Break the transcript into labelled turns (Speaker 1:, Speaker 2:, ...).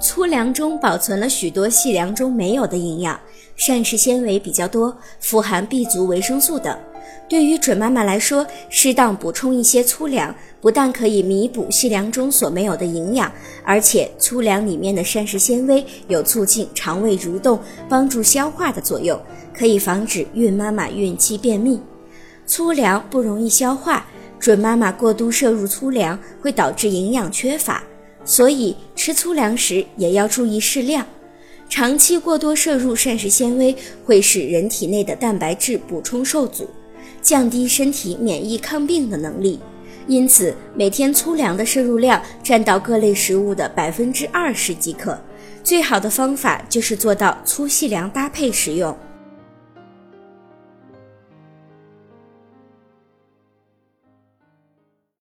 Speaker 1: 粗粮中保存了许多细粮中没有的营养，膳食纤维比较多，富含 B 族维生素等。对于准妈妈来说，适当补充一些粗粮，不但可以弥补细粮中所没有的营养，而且粗粮里面的膳食纤维有促进肠胃蠕动、帮助消化的作用，可以防止孕妈妈孕期便秘。粗粮不容易消化，准妈妈过度摄入粗粮会导致营养缺乏，所以吃粗粮时也要注意适量。长期过多摄入膳食纤维会使人体内的蛋白质补充受阻。降低身体免疫抗病的能力，因此每天粗粮的摄入量占到各类食物的百分之二十即可。最好的方法就是做到粗细粮搭配食用。